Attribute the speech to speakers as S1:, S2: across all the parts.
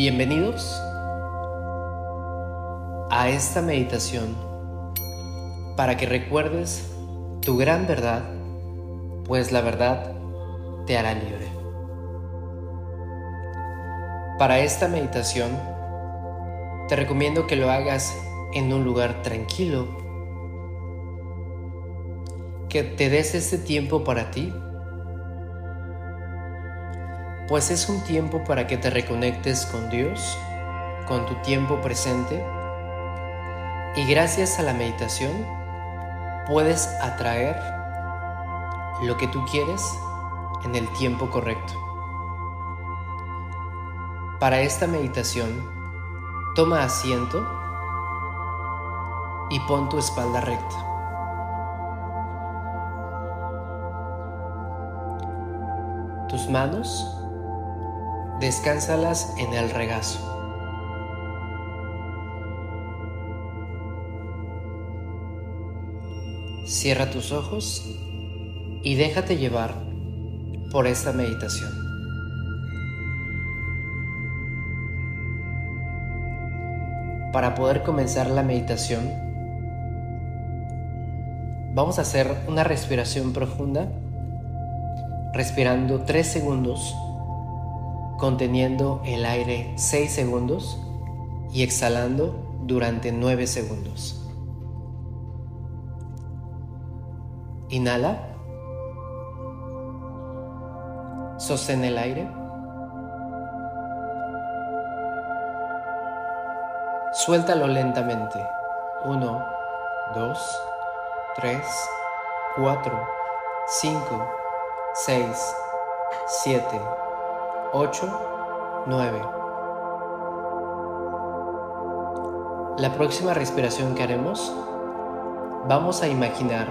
S1: Bienvenidos a esta meditación para que recuerdes tu gran verdad, pues la verdad te hará libre. Para esta meditación te recomiendo que lo hagas en un lugar tranquilo, que te des este tiempo para ti pues es un tiempo para que te reconectes con Dios, con tu tiempo presente, y gracias a la meditación puedes atraer lo que tú quieres en el tiempo correcto. Para esta meditación, toma asiento y pon tu espalda recta. Tus manos descánsalas en el regazo. Cierra tus ojos y déjate llevar por esta meditación. Para poder comenzar la meditación, vamos a hacer una respiración profunda, respirando 3 segundos conteniendo el aire 6 segundos y exhalando durante 9 segundos. Inhala. Sostén el aire. Suéltalo lentamente. 1, 2, 3, 4, 5, 6, 7, 8, 9. La próxima respiración que haremos, vamos a imaginar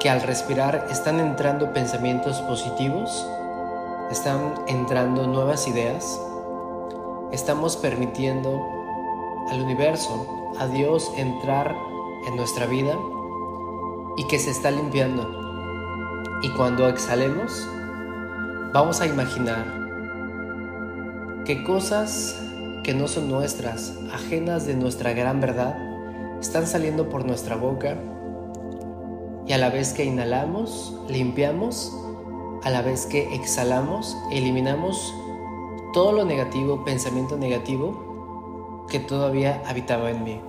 S1: que al respirar están entrando pensamientos positivos, están entrando nuevas ideas, estamos permitiendo al universo, a Dios entrar en nuestra vida y que se está limpiando y cuando exhalemos, vamos a imaginar que cosas que no son nuestras, ajenas de nuestra gran verdad, están saliendo por nuestra boca y a la vez que inhalamos, limpiamos, a la vez que exhalamos, eliminamos todo lo negativo, pensamiento negativo que todavía habitaba en mí.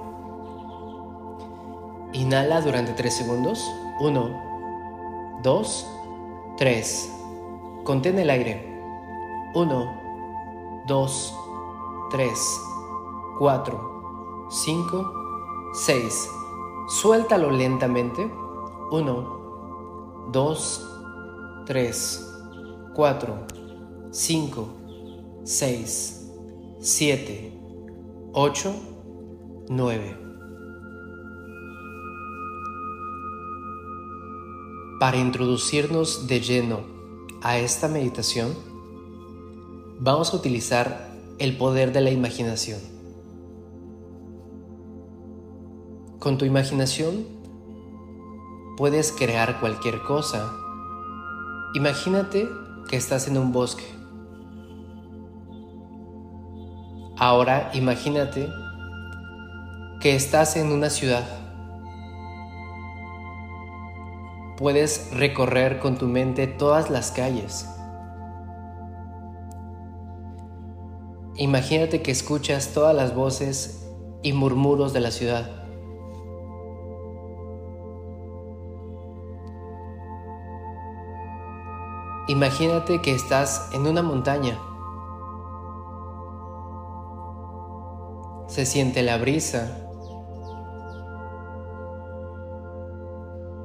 S1: Inhala durante 3 segundos. 1, 2, 3. Contén el aire. 1, 2, 3, 4, 5, 6. Suéltalo lentamente. 1, 2, 3, 4, 5, 6, 7, 8, 9. Para introducirnos de lleno a esta meditación, vamos a utilizar el poder de la imaginación. Con tu imaginación puedes crear cualquier cosa. Imagínate que estás en un bosque. Ahora imagínate que estás en una ciudad. Puedes recorrer con tu mente todas las calles. Imagínate que escuchas todas las voces y murmuros de la ciudad. Imagínate que estás en una montaña. Se siente la brisa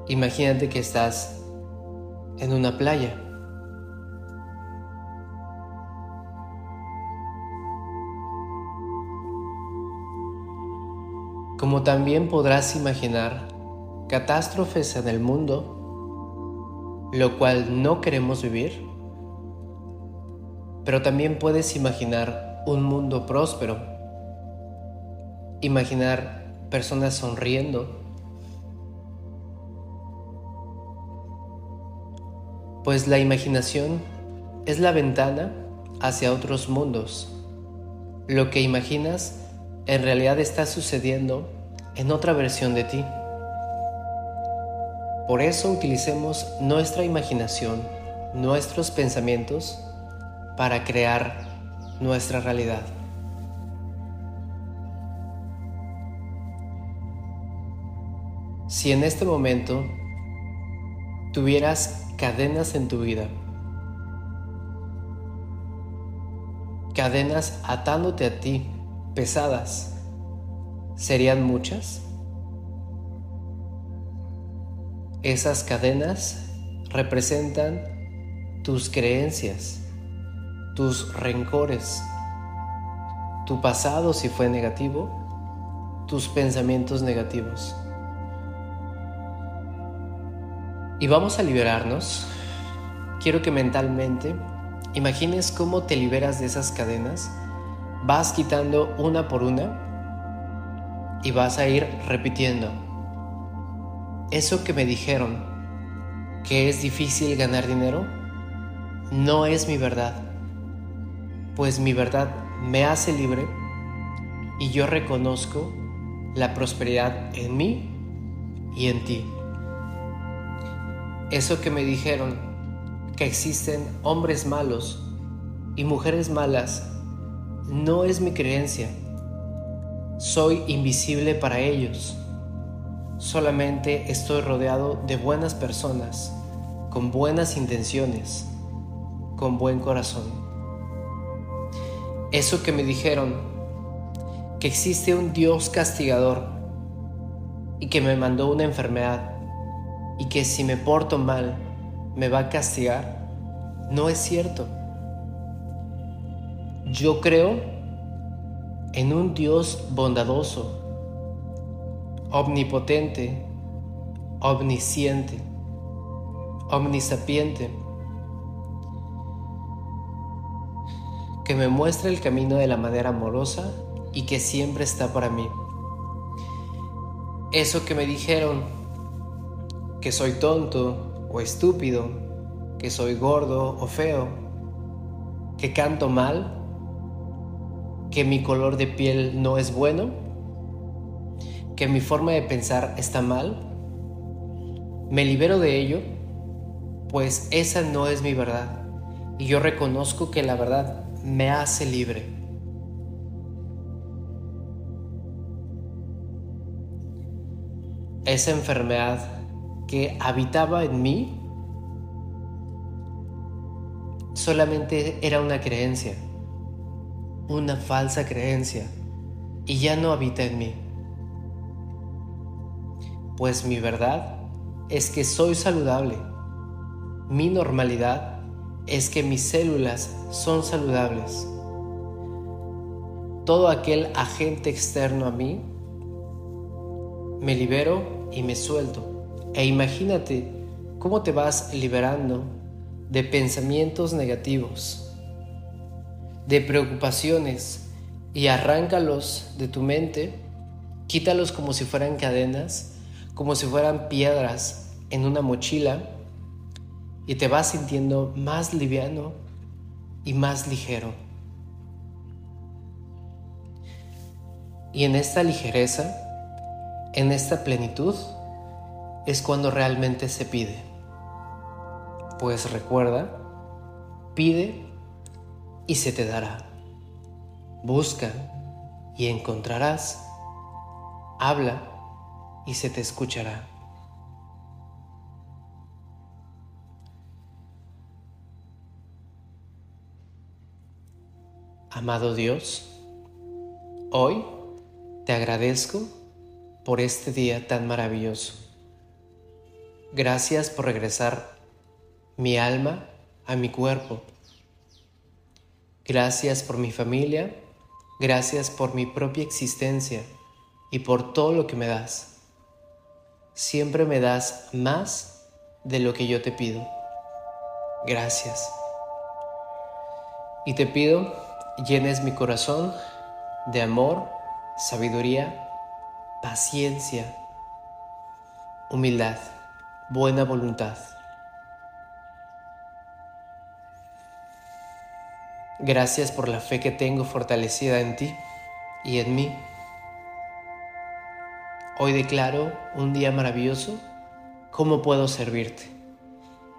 S1: Imagínate que estás en una playa. Como también podrás imaginar catástrofes en el mundo, lo cual no queremos vivir, pero también puedes imaginar un mundo próspero, imaginar personas sonriendo, pues la imaginación es la ventana hacia otros mundos. Lo que imaginas en realidad está sucediendo en otra versión de ti. Por eso utilicemos nuestra imaginación, nuestros pensamientos, para crear nuestra realidad. Si en este momento tuvieras cadenas en tu vida, cadenas atándote a ti, pesadas, ¿serían muchas? Esas cadenas representan tus creencias, tus rencores, tu pasado si fue negativo, tus pensamientos negativos. Y vamos a liberarnos. Quiero que mentalmente imagines cómo te liberas de esas cadenas, vas quitando una por una y vas a ir repitiendo eso que me dijeron, que es difícil ganar dinero, no es mi verdad, pues mi verdad me hace libre y yo reconozco la prosperidad en mí y en ti. Eso que me dijeron, que existen hombres malos y mujeres malas, no es mi creencia. Soy invisible para ellos Solamente estoy rodeado de buenas personas, con buenas intenciones, con buen corazón. Eso que me dijeron, que existe un Dios castigador y que me mandó una enfermedad y que si me porto mal me va a castigar, no es cierto. Yo creo en un Dios bondadoso omnipotente, omnisciente, omnisapiente, que me muestra el camino de la manera amorosa y que siempre está para mí. Eso que me dijeron, que soy tonto o estúpido, que soy gordo o feo, que canto mal, que mi color de piel no es bueno, que mi forma de pensar está mal, me libero de ello, pues esa no es mi verdad. Y yo reconozco que la verdad me hace libre. Esa enfermedad que habitaba en mí solamente era una creencia, una falsa creencia, y ya no habita en mí pues mi verdad es que soy saludable. Mi normalidad es que mis células son saludables. Todo aquel agente externo a mí, me libero y me suelto. E imagínate cómo te vas liberando de pensamientos negativos, de preocupaciones y arráncalos de tu mente, quítalos como si fueran cadenas como si fueran piedras en una mochila y te vas sintiendo más liviano y más ligero. Y en esta ligereza, en esta plenitud, es cuando realmente se pide. Pues recuerda, pide y se te dará. Busca y encontrarás. Habla y se te escuchará. Amado Dios, hoy te agradezco por este día tan maravilloso. Gracias por regresar mi alma a mi cuerpo. Gracias por mi familia, gracias por mi propia existencia y por todo lo que me das siempre me das más de lo que yo te pido. Gracias. Y te pido, llenes mi corazón de amor, sabiduría, paciencia, humildad, buena voluntad. Gracias por la fe que tengo fortalecida en ti y en mí. Hoy declaro un día maravilloso. ¿Cómo puedo servirte?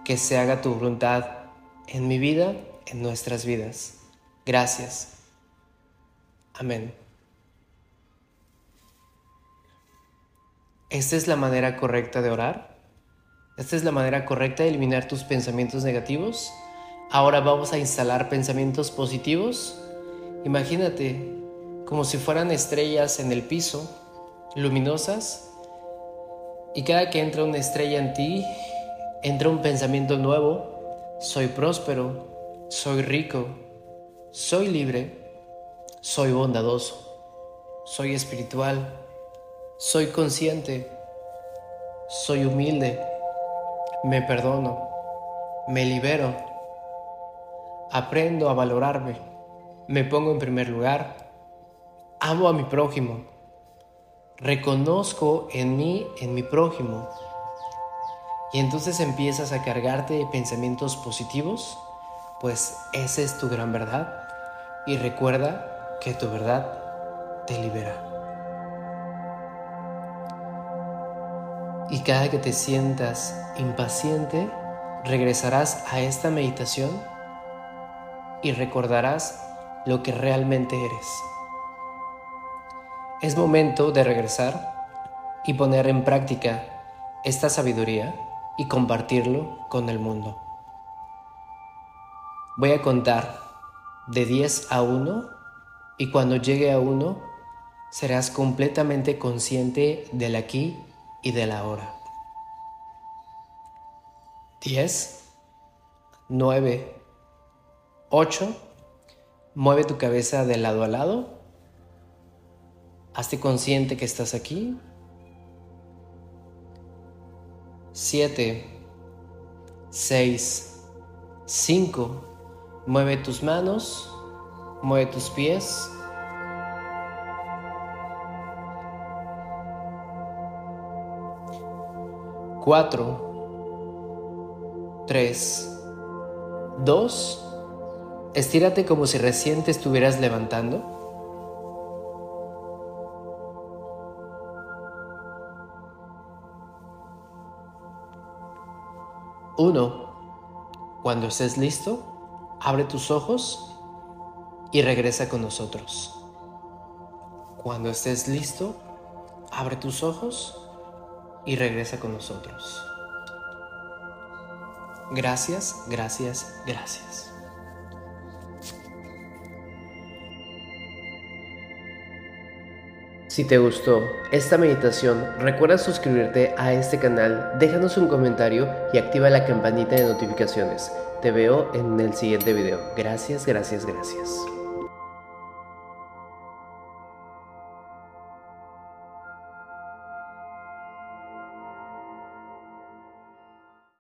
S1: Que se haga tu voluntad en mi vida, en nuestras vidas. Gracias. Amén. Esta es la manera correcta de orar. Esta es la manera correcta de eliminar tus pensamientos negativos. Ahora vamos a instalar pensamientos positivos. Imagínate como si fueran estrellas en el piso, luminosas. Y cada que entra una estrella en ti, entra un pensamiento nuevo. Soy próspero, soy rico, soy libre, soy bondadoso, soy espiritual soy consciente, soy humilde, me perdono, me libero, aprendo a valorarme, me pongo en primer lugar, amo a mi prójimo, reconozco en mí, en mi prójimo. Y entonces empiezas a cargarte de pensamientos positivos, pues esa es tu gran verdad. Y recuerda que tu verdad te libera. Y cada que te sientas impaciente, regresarás a esta meditación y recordarás lo que realmente eres. Es momento de regresar y poner en práctica esta sabiduría y compartirlo con el mundo. Voy a contar de 10 a 1 y cuando llegue a 1 serás completamente consciente del aquí y de la hora. 10, 9, 8. Mueve tu cabeza de lado a lado. Hazte consciente que estás aquí. 7, 6, 5. Mueve tus manos, mueve tus pies. 4, 3, 2. Estírate como si recién te estuvieras levantando. Uno. Cuando estés listo, abre tus ojos y regresa con nosotros. Cuando estés listo, abre tus ojos y regresa con nosotros. Gracias, gracias, gracias. Si te gustó esta meditación, recuerda suscribirte a este canal, déjanos un comentario y activa la campanita de notificaciones. Te veo en el siguiente video. Gracias, gracias, gracias.